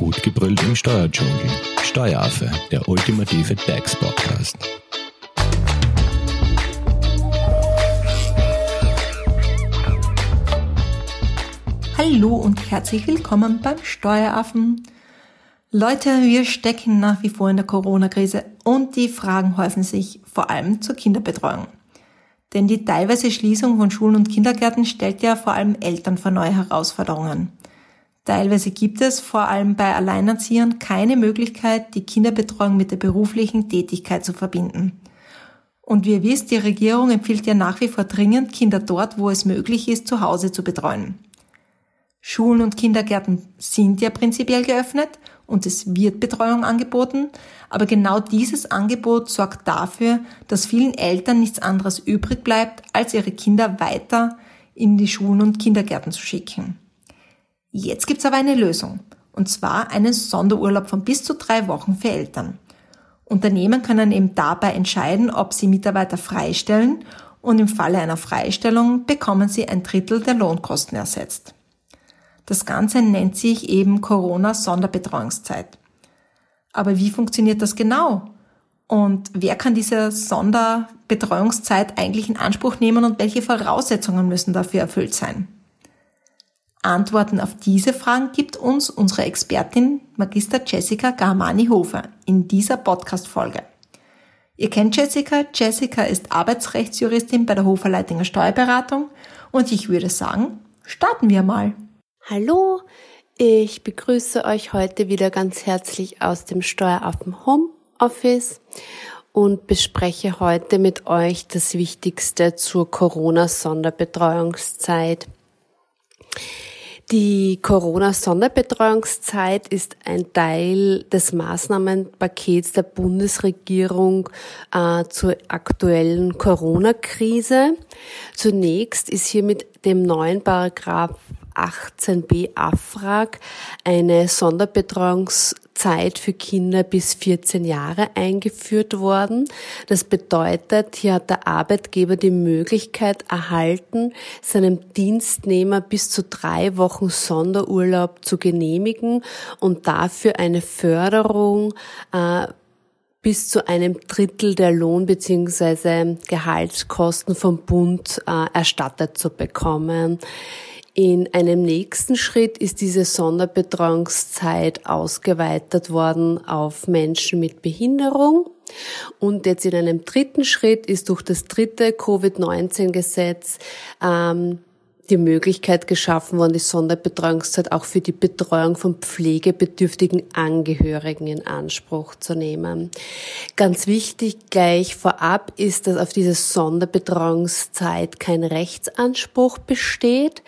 Gut gebrüllt im Steuerdschungel. Steueraffe, der ultimative DAX-Podcast. Hallo und herzlich willkommen beim Steueraffen. Leute, wir stecken nach wie vor in der Corona-Krise und die Fragen häufen sich vor allem zur Kinderbetreuung. Denn die teilweise Schließung von Schulen und Kindergärten stellt ja vor allem Eltern vor neue Herausforderungen. Teilweise gibt es vor allem bei Alleinerziehern keine Möglichkeit, die Kinderbetreuung mit der beruflichen Tätigkeit zu verbinden. Und wie ihr wisst, die Regierung empfiehlt ja nach wie vor dringend, Kinder dort, wo es möglich ist, zu Hause zu betreuen. Schulen und Kindergärten sind ja prinzipiell geöffnet und es wird Betreuung angeboten, aber genau dieses Angebot sorgt dafür, dass vielen Eltern nichts anderes übrig bleibt, als ihre Kinder weiter in die Schulen und Kindergärten zu schicken. Jetzt gibt's aber eine Lösung, und zwar einen Sonderurlaub von bis zu drei Wochen für Eltern. Unternehmen können eben dabei entscheiden, ob sie Mitarbeiter freistellen und im Falle einer Freistellung bekommen sie ein Drittel der Lohnkosten ersetzt. Das Ganze nennt sich eben Corona-Sonderbetreuungszeit. Aber wie funktioniert das genau? Und wer kann diese Sonderbetreuungszeit eigentlich in Anspruch nehmen und welche Voraussetzungen müssen dafür erfüllt sein? Antworten auf diese Fragen gibt uns unsere Expertin Magister Jessica Garmani-Hofer in dieser Podcast-Folge. Ihr kennt Jessica. Jessica ist Arbeitsrechtsjuristin bei der Hofer Leitinger Steuerberatung und ich würde sagen, starten wir mal. Hallo, ich begrüße euch heute wieder ganz herzlich aus dem Steueraffen Home Office und bespreche heute mit euch das Wichtigste zur Corona-Sonderbetreuungszeit. Die Corona-Sonderbetreuungszeit ist ein Teil des Maßnahmenpakets der Bundesregierung äh, zur aktuellen Corona-Krise. Zunächst ist hier mit dem neuen Paragraph 18b AFRAG eine Sonderbetreuungszeit für Kinder bis 14 Jahre eingeführt worden. Das bedeutet, hier hat der Arbeitgeber die Möglichkeit erhalten, seinem Dienstnehmer bis zu drei Wochen Sonderurlaub zu genehmigen und dafür eine Förderung äh, bis zu einem Drittel der Lohn- bzw. Gehaltskosten vom Bund äh, erstattet zu bekommen. In einem nächsten Schritt ist diese Sonderbetreuungszeit ausgeweitet worden auf Menschen mit Behinderung. Und jetzt in einem dritten Schritt ist durch das dritte Covid-19-Gesetz ähm, die Möglichkeit geschaffen worden, die Sonderbetreuungszeit auch für die Betreuung von pflegebedürftigen Angehörigen in Anspruch zu nehmen. Ganz wichtig gleich vorab ist, dass auf diese Sonderbetreuungszeit kein Rechtsanspruch besteht.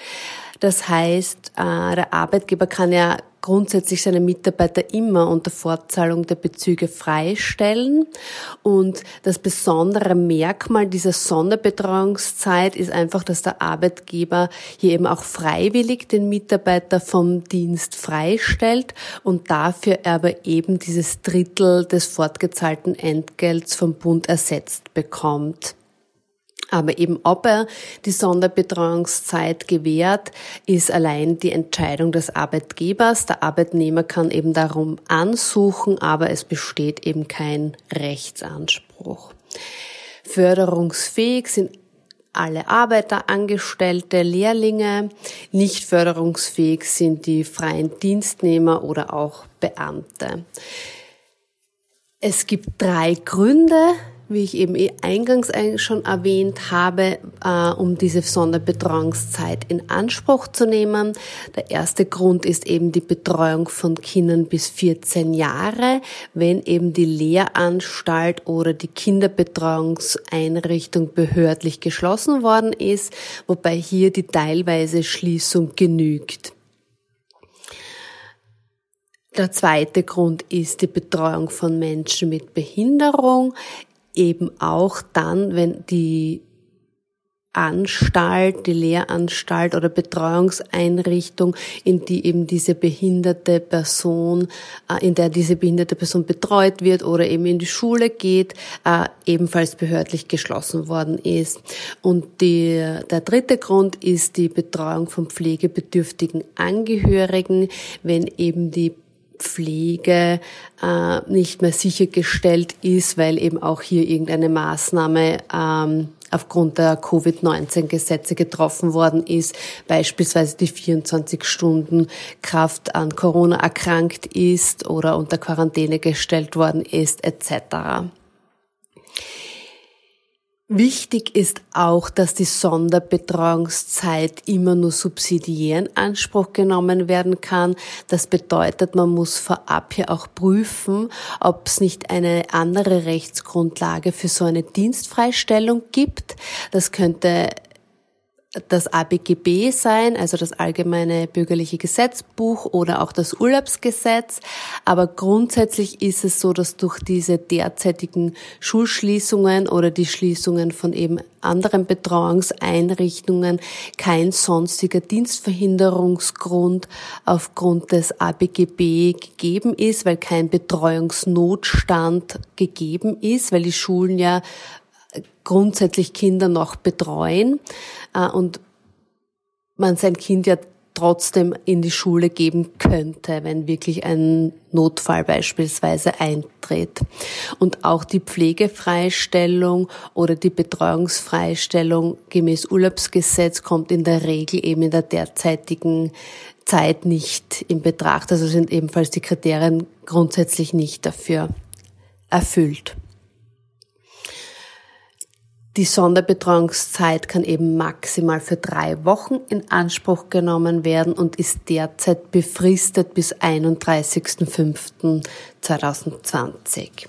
Das heißt, äh, der Arbeitgeber kann ja grundsätzlich seine Mitarbeiter immer unter Fortzahlung der Bezüge freistellen. Und das besondere Merkmal dieser Sonderbetreuungszeit ist einfach, dass der Arbeitgeber hier eben auch freiwillig den Mitarbeiter vom Dienst freistellt und dafür aber eben dieses Drittel des fortgezahlten Entgelts vom Bund ersetzt bekommt. Aber eben ob er die Sonderbetreuungszeit gewährt, ist allein die Entscheidung des Arbeitgebers. Der Arbeitnehmer kann eben darum ansuchen, aber es besteht eben kein Rechtsanspruch. Förderungsfähig sind alle Arbeiter, Angestellte, Lehrlinge. Nicht förderungsfähig sind die freien Dienstnehmer oder auch Beamte. Es gibt drei Gründe, wie ich eben eh eingangs schon erwähnt habe, äh, um diese Sonderbetreuungszeit in Anspruch zu nehmen. Der erste Grund ist eben die Betreuung von Kindern bis 14 Jahre, wenn eben die Lehranstalt oder die Kinderbetreuungseinrichtung behördlich geschlossen worden ist, wobei hier die teilweise Schließung genügt. Der zweite Grund ist die Betreuung von Menschen mit Behinderung eben auch dann, wenn die Anstalt, die Lehranstalt oder Betreuungseinrichtung, in die eben diese behinderte Person, äh, in der diese behinderte Person betreut wird oder eben in die Schule geht, äh, ebenfalls behördlich geschlossen worden ist. Und die, der dritte Grund ist die Betreuung von pflegebedürftigen Angehörigen, wenn eben die Pflege äh, nicht mehr sichergestellt ist, weil eben auch hier irgendeine Maßnahme ähm, aufgrund der Covid-19-Gesetze getroffen worden ist, beispielsweise die 24 Stunden Kraft an Corona erkrankt ist oder unter Quarantäne gestellt worden ist, etc. Wichtig ist auch, dass die Sonderbetreuungszeit immer nur subsidiär in Anspruch genommen werden kann. Das bedeutet, man muss vorab hier auch prüfen, ob es nicht eine andere Rechtsgrundlage für so eine Dienstfreistellung gibt. Das könnte das ABGB sein, also das Allgemeine Bürgerliche Gesetzbuch oder auch das Urlaubsgesetz. Aber grundsätzlich ist es so, dass durch diese derzeitigen Schulschließungen oder die Schließungen von eben anderen Betreuungseinrichtungen kein sonstiger Dienstverhinderungsgrund aufgrund des ABGB gegeben ist, weil kein Betreuungsnotstand gegeben ist, weil die Schulen ja grundsätzlich Kinder noch betreuen äh, und man sein Kind ja trotzdem in die Schule geben könnte, wenn wirklich ein Notfall beispielsweise eintritt. Und auch die Pflegefreistellung oder die Betreuungsfreistellung gemäß Urlaubsgesetz kommt in der Regel eben in der derzeitigen Zeit nicht in Betracht. Also sind ebenfalls die Kriterien grundsätzlich nicht dafür erfüllt. Die Sonderbetreuungszeit kann eben maximal für drei Wochen in Anspruch genommen werden und ist derzeit befristet bis 31.05.2020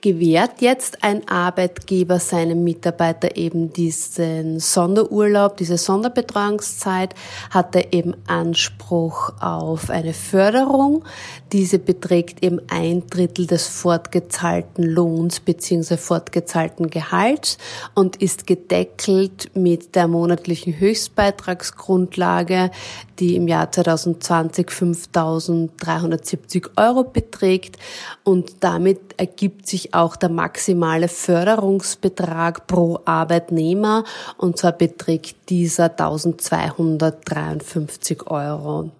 gewährt jetzt ein Arbeitgeber seinem Mitarbeiter eben diesen Sonderurlaub, diese Sonderbetreuungszeit, hat er eben Anspruch auf eine Förderung. Diese beträgt eben ein Drittel des fortgezahlten Lohns bzw. fortgezahlten Gehalts und ist gedeckelt mit der monatlichen Höchstbeitragsgrundlage, die im Jahr 2020 5.370 Euro beträgt und damit ergibt sich auch der maximale Förderungsbetrag pro Arbeitnehmer und zwar beträgt dieser 1253 Euro.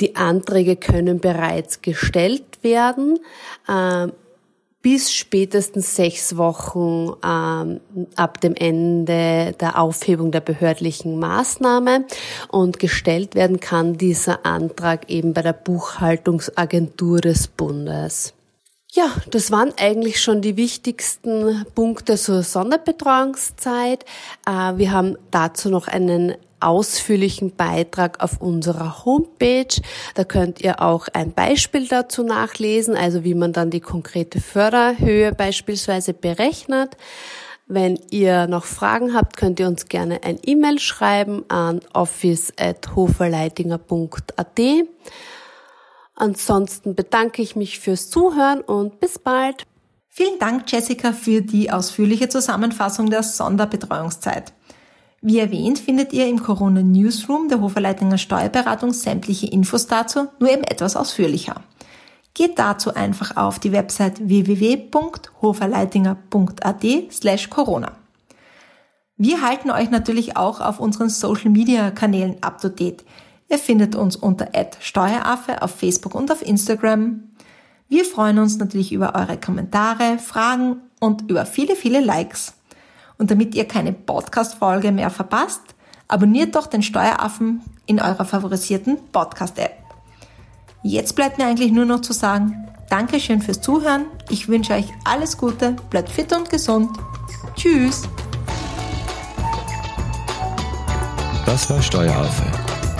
Die Anträge können bereits gestellt werden. Äh, bis spätestens sechs Wochen ähm, ab dem Ende der Aufhebung der behördlichen Maßnahme und gestellt werden kann dieser Antrag eben bei der Buchhaltungsagentur des Bundes. Ja, das waren eigentlich schon die wichtigsten Punkte zur Sonderbetreuungszeit. Äh, wir haben dazu noch einen ausführlichen Beitrag auf unserer Homepage. Da könnt ihr auch ein Beispiel dazu nachlesen, also wie man dann die konkrete Förderhöhe beispielsweise berechnet. Wenn ihr noch Fragen habt, könnt ihr uns gerne ein E-Mail schreiben an office.hoferleitinger.at. Ansonsten bedanke ich mich fürs Zuhören und bis bald. Vielen Dank, Jessica, für die ausführliche Zusammenfassung der Sonderbetreuungszeit. Wie erwähnt, findet ihr im Corona Newsroom der Hoferleitinger Steuerberatung sämtliche Infos dazu, nur eben etwas ausführlicher. Geht dazu einfach auf die Website www.hoferleitinger.at slash Corona. Wir halten euch natürlich auch auf unseren Social Media Kanälen up to date. Ihr findet uns unter @steueraffe auf Facebook und auf Instagram. Wir freuen uns natürlich über eure Kommentare, Fragen und über viele, viele Likes. Und damit ihr keine Podcast-Folge mehr verpasst, abonniert doch den Steueraffen in eurer favorisierten Podcast-App. Jetzt bleibt mir eigentlich nur noch zu sagen, Dankeschön fürs Zuhören. Ich wünsche euch alles Gute, bleibt fit und gesund. Tschüss. Das war Steueraffe